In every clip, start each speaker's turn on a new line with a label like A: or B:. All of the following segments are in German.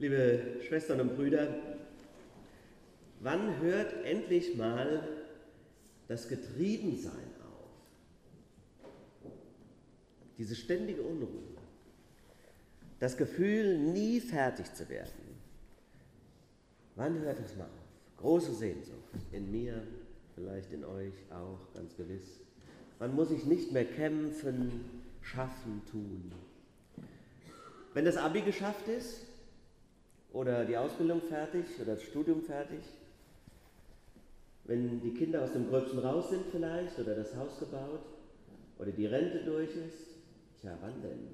A: Liebe Schwestern und Brüder, wann hört endlich mal das Getriebensein auf? Diese ständige Unruhe, das Gefühl, nie fertig zu werden. Wann hört das mal auf? Große Sehnsucht in mir, vielleicht in euch auch, ganz gewiss. Wann muss ich nicht mehr kämpfen, schaffen, tun? Wenn das Abi geschafft ist oder die Ausbildung fertig oder das Studium fertig, wenn die Kinder aus dem Gröbsten raus sind vielleicht oder das Haus gebaut oder die Rente durch ist, tja, wann denn?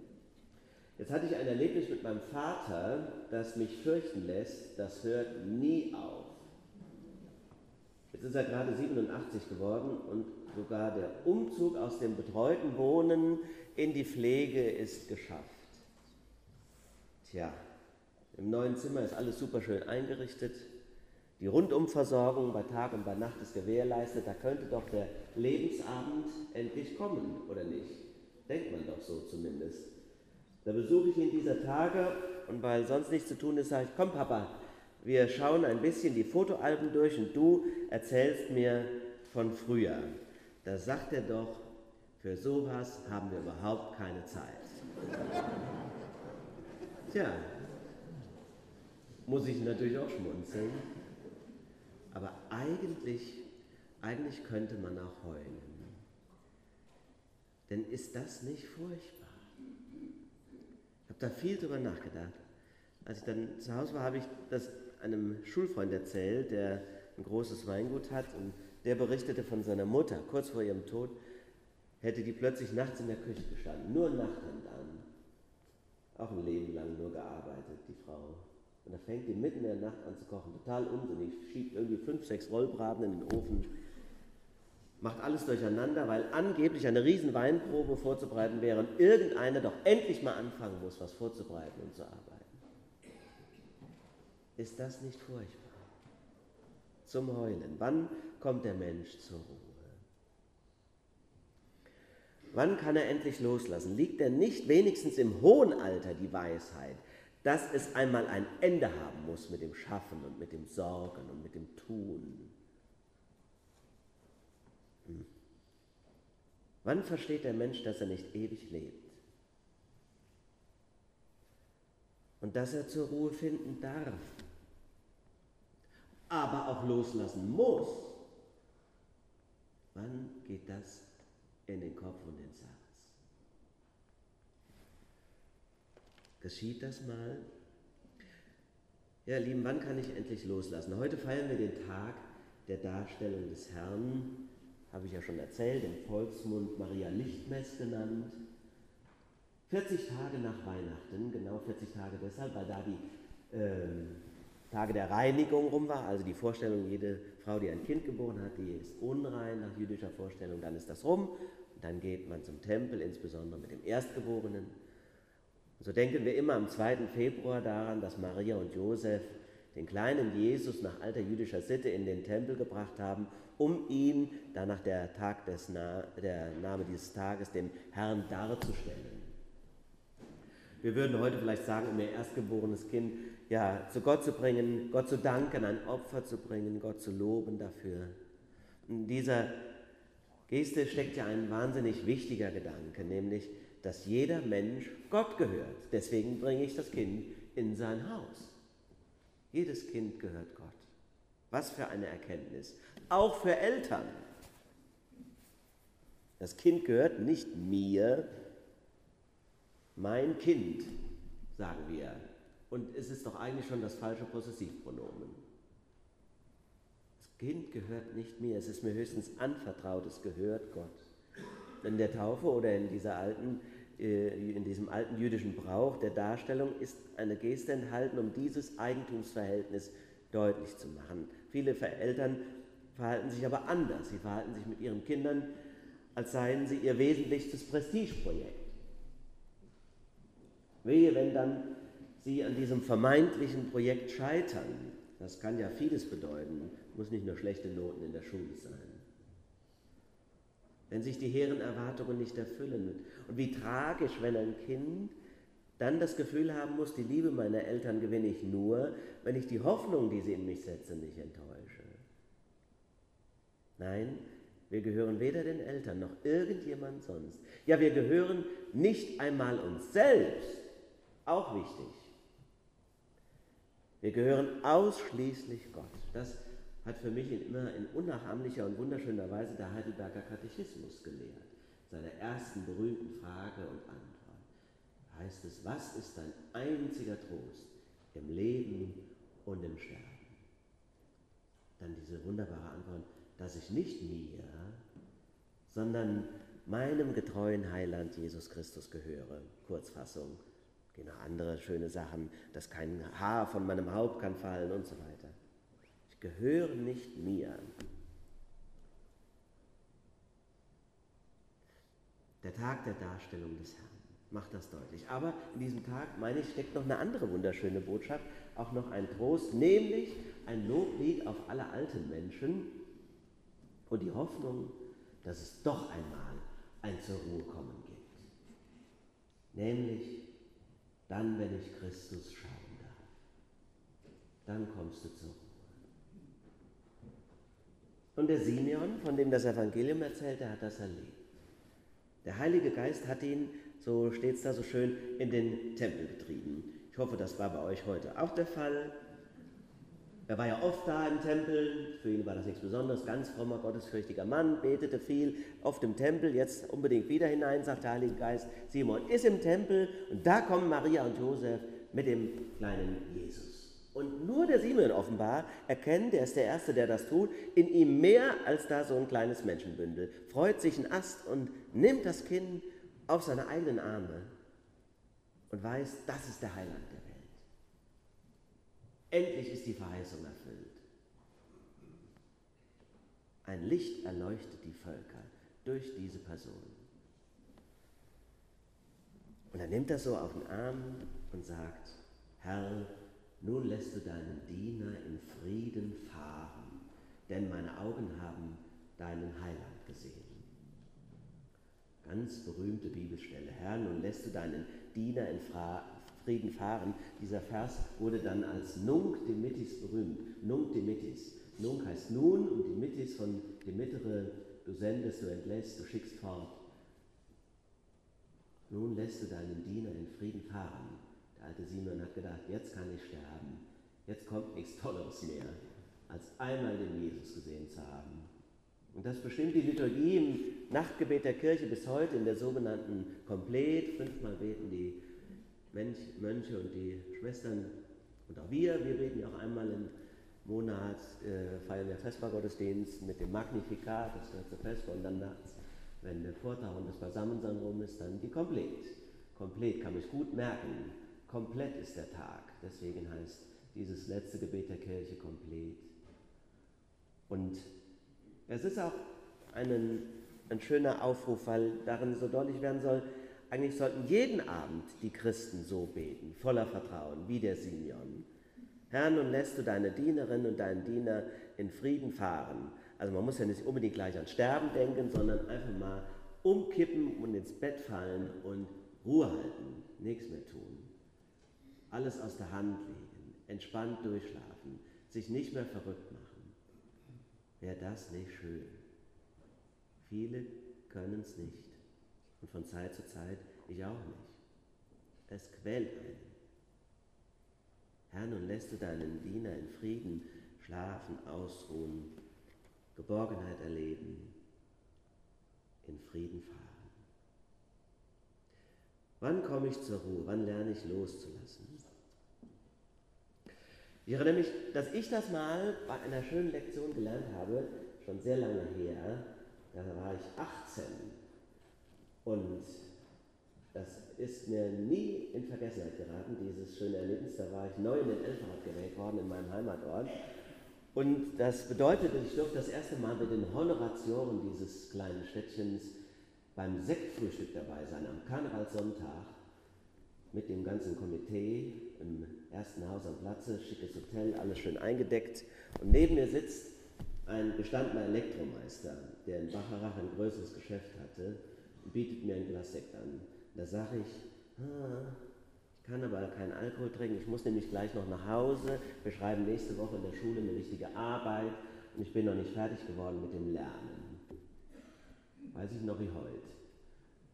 A: Jetzt hatte ich ein Erlebnis mit meinem Vater, das mich fürchten lässt, das hört nie auf. Jetzt ist er gerade 87 geworden und sogar der Umzug aus dem betreuten Wohnen in die Pflege ist geschafft. Tja, im neuen Zimmer ist alles super schön eingerichtet. Die Rundumversorgung bei Tag und bei Nacht ist gewährleistet. Da könnte doch der Lebensabend endlich kommen, oder nicht? Denkt man doch so zumindest. Da besuche ich ihn dieser Tage und weil sonst nichts zu tun ist, sage ich, komm Papa, wir schauen ein bisschen die Fotoalben durch und du erzählst mir von früher. Da sagt er doch, für sowas haben wir überhaupt keine Zeit. Tja, muss ich natürlich auch schmunzeln. Aber eigentlich, eigentlich könnte man auch heulen. Denn ist das nicht furchtbar? Ich habe da viel drüber nachgedacht. Als ich dann zu Hause war, habe ich das einem Schulfreund erzählt, der ein großes Weingut hat und der berichtete von seiner Mutter, kurz vor ihrem Tod, hätte die plötzlich nachts in der Küche gestanden, nur Nachthand an. Auch ein Leben lang nur gearbeitet, die Frau. Und da fängt die mitten in der Nacht an zu kochen, total unsinnig, schiebt irgendwie fünf, sechs Rollbraten in den Ofen, macht alles durcheinander, weil angeblich eine riesen Weinprobe vorzubereiten wäre und irgendeiner doch endlich mal anfangen muss, was vorzubereiten und zu arbeiten. Ist das nicht furchtbar? Zum Heulen. Wann kommt der Mensch zur Ruhe? Wann kann er endlich loslassen? Liegt er nicht wenigstens im hohen Alter die Weisheit, dass es einmal ein Ende haben muss mit dem Schaffen und mit dem Sorgen und mit dem Tun? Hm. Wann versteht der Mensch, dass er nicht ewig lebt? Und dass er zur Ruhe finden darf, aber auch loslassen muss? Wann geht das in den Kopf und ins Herz? Geschieht das mal? Ja, Lieben, wann kann ich endlich loslassen? Heute feiern wir den Tag der Darstellung des Herrn, habe ich ja schon erzählt, im Volksmund Maria Lichtmess genannt. 40 Tage nach Weihnachten, genau 40 Tage deshalb, weil da die äh, Tage der Reinigung rum war, also die Vorstellung, jede Frau, die ein Kind geboren hat, die ist unrein nach jüdischer Vorstellung, dann ist das rum, dann geht man zum Tempel, insbesondere mit dem Erstgeborenen. Und so denken wir immer am 2. Februar daran, dass Maria und Josef den kleinen Jesus nach alter jüdischer Sitte in den Tempel gebracht haben, um ihn, danach der, Tag des Na der Name dieses Tages, dem Herrn darzustellen. Wir würden heute vielleicht sagen, um ihr erstgeborenes Kind ja, zu Gott zu bringen, Gott zu danken, ein Opfer zu bringen, Gott zu loben dafür. In dieser Geste steckt ja ein wahnsinnig wichtiger Gedanke, nämlich, dass jeder Mensch Gott gehört. Deswegen bringe ich das Kind in sein Haus. Jedes Kind gehört Gott. Was für eine Erkenntnis. Auch für Eltern. Das Kind gehört nicht mir, mein Kind, sagen wir. Und es ist doch eigentlich schon das falsche Possessivpronomen. Das Kind gehört nicht mir, es ist mir höchstens anvertraut, es gehört Gott. In der Taufe oder in, dieser alten, äh, in diesem alten jüdischen Brauch der Darstellung ist eine Geste enthalten, um dieses Eigentumsverhältnis deutlich zu machen. Viele Eltern verhalten sich aber anders. Sie verhalten sich mit ihren Kindern, als seien sie ihr wesentlichstes Prestigeprojekt. Wehe, wenn dann sie an diesem vermeintlichen Projekt scheitern. Das kann ja vieles bedeuten, muss nicht nur schlechte Noten in der Schule sein. Wenn sich die hehren Erwartungen nicht erfüllen. Und wie tragisch, wenn ein Kind dann das Gefühl haben muss, die Liebe meiner Eltern gewinne ich nur, wenn ich die Hoffnung, die sie in mich setzen, nicht enttäusche. Nein, wir gehören weder den Eltern noch irgendjemand sonst. Ja, wir gehören nicht einmal uns selbst. Auch wichtig. Wir gehören ausschließlich Gott. Das hat für mich immer in unnachahmlicher und wunderschöner Weise der Heidelberger Katechismus gelehrt. Seiner ersten berühmten Frage und Antwort heißt es, was ist dein einziger Trost im Leben und im Sterben? Dann diese wunderbare Antwort, dass ich nicht mir, sondern meinem getreuen Heiland Jesus Christus gehöre. Kurzfassung. Noch andere schöne Sachen, dass kein Haar von meinem Haupt kann fallen und so weiter. Ich gehöre nicht mir. Der Tag der Darstellung des Herrn macht das deutlich. Aber in diesem Tag, meine ich, steckt noch eine andere wunderschöne Botschaft, auch noch ein Trost, nämlich ein Loblied auf alle alten Menschen und die Hoffnung, dass es doch einmal ein zur Ruhe kommen gibt. Nämlich dann, wenn ich Christus schauen darf. Dann kommst du zur Ruhe. Und der Simeon, von dem das Evangelium erzählt, der hat das erlebt. Der Heilige Geist hat ihn, so steht es da so schön, in den Tempel getrieben. Ich hoffe, das war bei euch heute auch der Fall. Er war ja oft da im Tempel, für ihn war das nichts Besonderes, ganz frommer, gottesfürchtiger Mann, betete viel, oft im Tempel, jetzt unbedingt wieder hinein, sagt der Heilige Geist. Simon ist im Tempel und da kommen Maria und Josef mit dem kleinen Jesus. Und nur der Simon offenbar erkennt, er ist der Erste, der das tut, in ihm mehr als da so ein kleines Menschenbündel, freut sich ein Ast und nimmt das Kind auf seine eigenen Arme und weiß, das ist der Heiland der Welt. Endlich ist die Verheißung erfüllt. Ein Licht erleuchtet die Völker durch diese Person. Und er nimmt das so auf den Arm und sagt, Herr, nun lässt du deinen Diener in Frieden fahren, denn meine Augen haben deinen Heiland gesehen. Ganz berühmte Bibelstelle. Herr, nun lässt du deinen Diener in Frieden fahren. Dieser Vers wurde dann als Nunc Dimittis berühmt. Nunc Dimittis. Nunc heißt nun und Dimittis von Dimittere, du sendest, du entlässt, du schickst fort. Nun lässt du deinen Diener in Frieden fahren. Der alte Simon hat gedacht, jetzt kann ich sterben. Jetzt kommt nichts Tolleres mehr, als einmal den Jesus gesehen zu haben. Und das bestimmt die Liturgie im Nachtgebet der Kirche bis heute in der sogenannten Komplet. Fünfmal beten die Mönche und die Schwestern und auch wir, wir beten ja auch einmal im Monat, äh, feiern wir Vespergottesdienst mit dem Magnifikat, das gehört zur Vesper, und dann nachts, wenn der Vortag und das Beisammensein rum ist, dann die Komplett. Komplett kann man sich gut merken. Komplett ist der Tag. Deswegen heißt dieses letzte Gebet der Kirche komplett. Und es ist auch einen, ein schöner Aufruf, weil darin so deutlich werden soll, eigentlich sollten jeden Abend die Christen so beten, voller Vertrauen, wie der Simeon. Herr, nun lässt du deine Dienerin und deinen Diener in Frieden fahren. Also man muss ja nicht unbedingt gleich an Sterben denken, sondern einfach mal umkippen und ins Bett fallen und Ruhe halten, nichts mehr tun. Alles aus der Hand legen, entspannt durchschlafen, sich nicht mehr verrückt machen. Wäre das nicht schön? Viele können es nicht. Und von Zeit zu Zeit ich auch nicht. Es quält einen. Herr, nun lässt du deinen Diener in Frieden schlafen, ausruhen, Geborgenheit erleben, in Frieden fahren. Wann komme ich zur Ruhe? Wann lerne ich loszulassen? Ich erinnere mich, dass ich das mal bei einer schönen Lektion gelernt habe, schon sehr lange her. Da war ich 18 und das ist mir nie in Vergessenheit geraten, dieses schöne Erlebnis. Da war ich neu in den Elferrat gewählt worden in meinem Heimatort. Und das bedeutete, ich durfte das erste Mal mit den Honoratioren dieses kleinen Städtchens beim Sektfrühstück dabei sein, am Karnevalssonntag mit dem ganzen Komitee im ersten Haus am Platze, schickes Hotel, alles schön eingedeckt. Und neben mir sitzt ein gestandener Elektromeister, der in Bacharach ein größeres Geschäft hatte bietet mir ein Glas Sekt an. Da sage ich, ah, kann aber keinen Alkohol trinken. Ich muss nämlich gleich noch nach Hause. Wir schreiben nächste Woche in der Schule eine wichtige Arbeit und ich bin noch nicht fertig geworden mit dem Lernen. Weiß ich noch wie heute.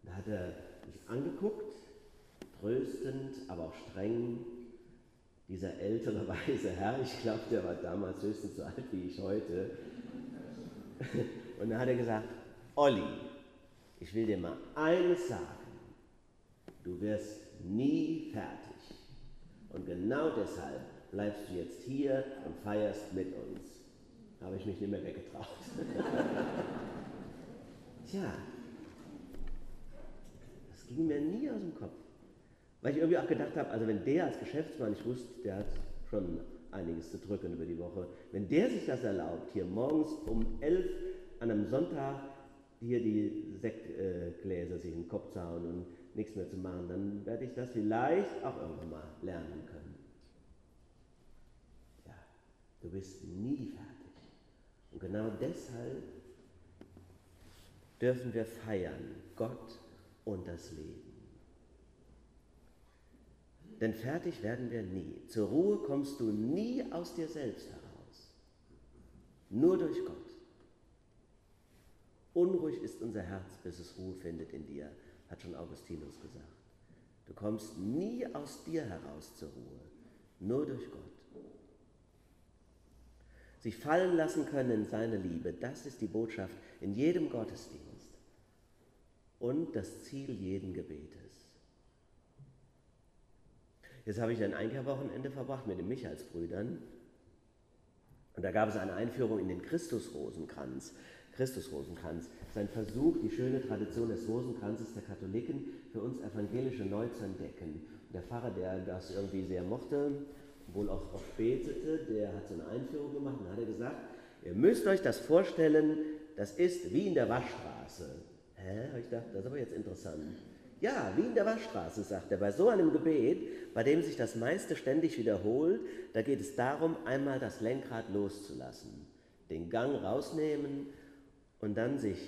A: Da hat er mich angeguckt, tröstend, aber auch streng. Dieser ältere weise Herr, ich glaube, der war damals höchstens so alt wie ich heute. Und dann hat er gesagt, Olli, ich will dir mal eines sagen. Du wirst nie fertig. Und genau deshalb bleibst du jetzt hier und feierst mit uns. Habe ich mich nicht mehr weggetraut. Tja, das ging mir nie aus dem Kopf. Weil ich irgendwie auch gedacht habe, also wenn der als Geschäftsmann, ich wusste, der hat schon einiges zu drücken über die Woche, wenn der sich das erlaubt, hier morgens um elf an einem Sonntag hier die Sektgläser sich in den Kopf zu hauen und nichts mehr zu machen, dann werde ich das vielleicht auch irgendwann mal lernen können. Ja, du bist nie fertig. Und genau deshalb dürfen wir feiern, Gott und das Leben. Denn fertig werden wir nie. Zur Ruhe kommst du nie aus dir selbst heraus. Nur durch Gott. Unruhig ist unser Herz, bis es Ruhe findet in dir hat schon Augustinus gesagt. Du kommst nie aus dir heraus zur Ruhe, nur durch Gott. Sich fallen lassen können in seine Liebe, das ist die Botschaft in jedem Gottesdienst und das Ziel jeden Gebetes. Jetzt habe ich ein Einkehrwochenende verbracht mit den Michaelsbrüdern und da gab es eine Einführung in den Christusrosenkranz. Christusrosenkranz. Sein Versuch, die schöne Tradition des Rosenkranzes der Katholiken für uns Evangelische neu zu entdecken. Und der Pfarrer, der das irgendwie sehr mochte, wohl auch oft betete, der hat so eine Einführung gemacht und hat er gesagt, ihr müsst euch das vorstellen, das ist wie in der Waschstraße. Hä? Ich dachte, das ist aber jetzt interessant. Ja, wie in der Waschstraße, sagt er. Bei so einem Gebet, bei dem sich das meiste ständig wiederholt, da geht es darum, einmal das Lenkrad loszulassen, den Gang rausnehmen und dann sich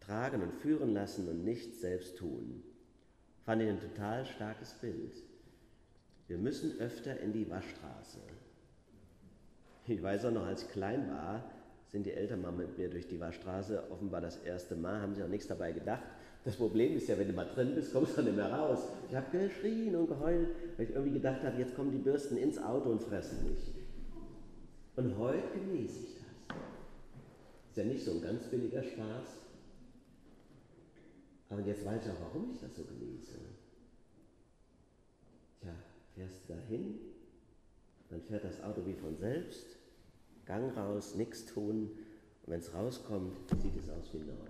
A: tragen und führen lassen und nichts selbst tun. Fand ich ein total starkes Bild. Wir müssen öfter in die Waschstraße. Ich weiß auch noch, als ich klein war, sind die Eltern mal mit mir durch die Waschstraße, offenbar das erste Mal, haben sie auch nichts dabei gedacht. Das Problem ist ja, wenn du mal drin bist, kommst du nicht mehr raus. Ich habe geschrien und geheult, weil ich irgendwie gedacht habe, jetzt kommen die Bürsten ins Auto und fressen mich. Und heute genieße ich ja nicht so ein ganz billiger Spaß. Aber jetzt weiß ich auch, warum ich das so genieße. Tja, fährst du dahin, dann fährt das Auto wie von selbst, Gang raus, nichts tun, und wenn es rauskommt, sieht es aus wie neu.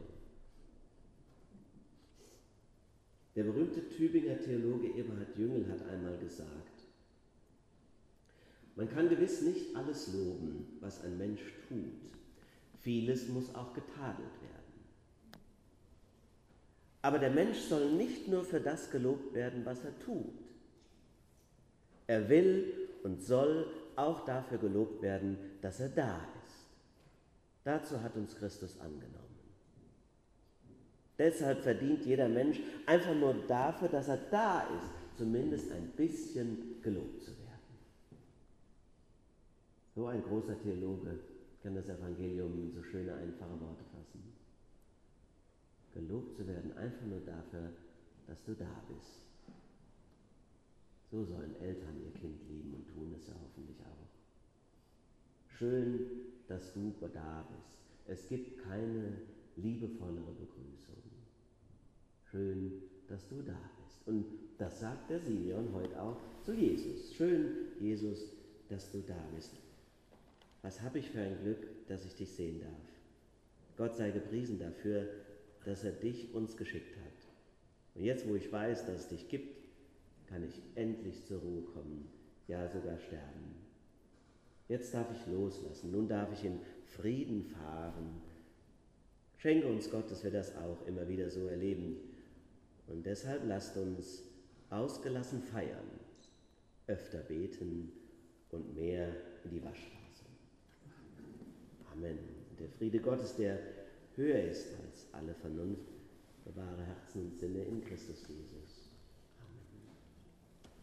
A: Der berühmte Tübinger Theologe Eberhard Jüngel hat einmal gesagt, man kann gewiss nicht alles loben, was ein Mensch tut. Vieles muss auch getadelt werden. Aber der Mensch soll nicht nur für das gelobt werden, was er tut. Er will und soll auch dafür gelobt werden, dass er da ist. Dazu hat uns Christus angenommen. Deshalb verdient jeder Mensch einfach nur dafür, dass er da ist, zumindest ein bisschen gelobt zu werden. So ein großer Theologe kann das Evangelium in so schöne, einfache Worte fassen. Gelobt zu werden einfach nur dafür, dass du da bist. So sollen Eltern ihr Kind lieben und tun es ja hoffentlich auch. Schön, dass du da bist. Es gibt keine liebevollere Begrüßung. Schön, dass du da bist. Und das sagt der Simeon heute auch zu Jesus. Schön, Jesus, dass du da bist. Was habe ich für ein Glück, dass ich dich sehen darf. Gott sei gepriesen dafür, dass er dich uns geschickt hat. Und jetzt, wo ich weiß, dass es dich gibt, kann ich endlich zur Ruhe kommen, ja sogar sterben. Jetzt darf ich loslassen, nun darf ich in Frieden fahren. Schenke uns Gott, dass wir das auch immer wieder so erleben. Und deshalb lasst uns ausgelassen feiern, öfter beten und mehr in die Waschstraße. Amen. Der Friede Gottes, der höher ist als alle Vernunft, bewahre Herzen und Sinne in Christus Jesus.